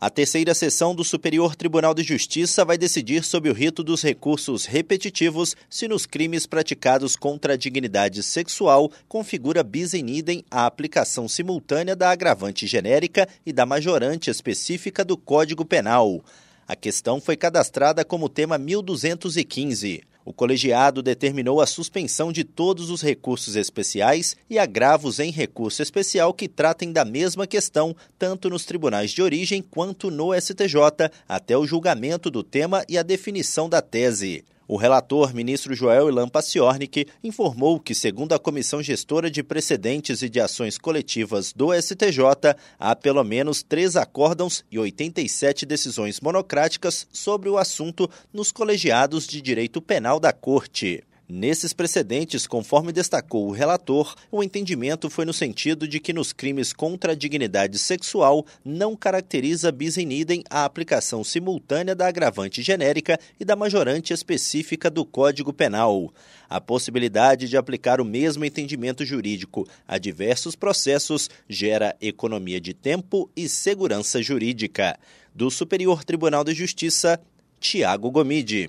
A terceira sessão do Superior Tribunal de Justiça vai decidir sobre o rito dos recursos repetitivos se nos crimes praticados contra a dignidade sexual configura bis in idem a aplicação simultânea da agravante genérica e da majorante específica do Código Penal. A questão foi cadastrada como tema 1215 o colegiado determinou a suspensão de todos os recursos especiais e agravos em recurso especial que tratem da mesma questão, tanto nos tribunais de origem quanto no STJ, até o julgamento do tema e a definição da tese. O relator, ministro Joel Ilan Paciornik, informou que, segundo a Comissão Gestora de Precedentes e de Ações Coletivas do STJ, há pelo menos três acórdãos e 87 decisões monocráticas sobre o assunto nos colegiados de direito penal da Corte. Nesses precedentes, conforme destacou o relator, o entendimento foi no sentido de que nos crimes contra a dignidade sexual não caracteriza bis in idem a aplicação simultânea da agravante genérica e da majorante específica do Código Penal. A possibilidade de aplicar o mesmo entendimento jurídico a diversos processos gera economia de tempo e segurança jurídica. Do Superior Tribunal de Justiça, Tiago Gomide.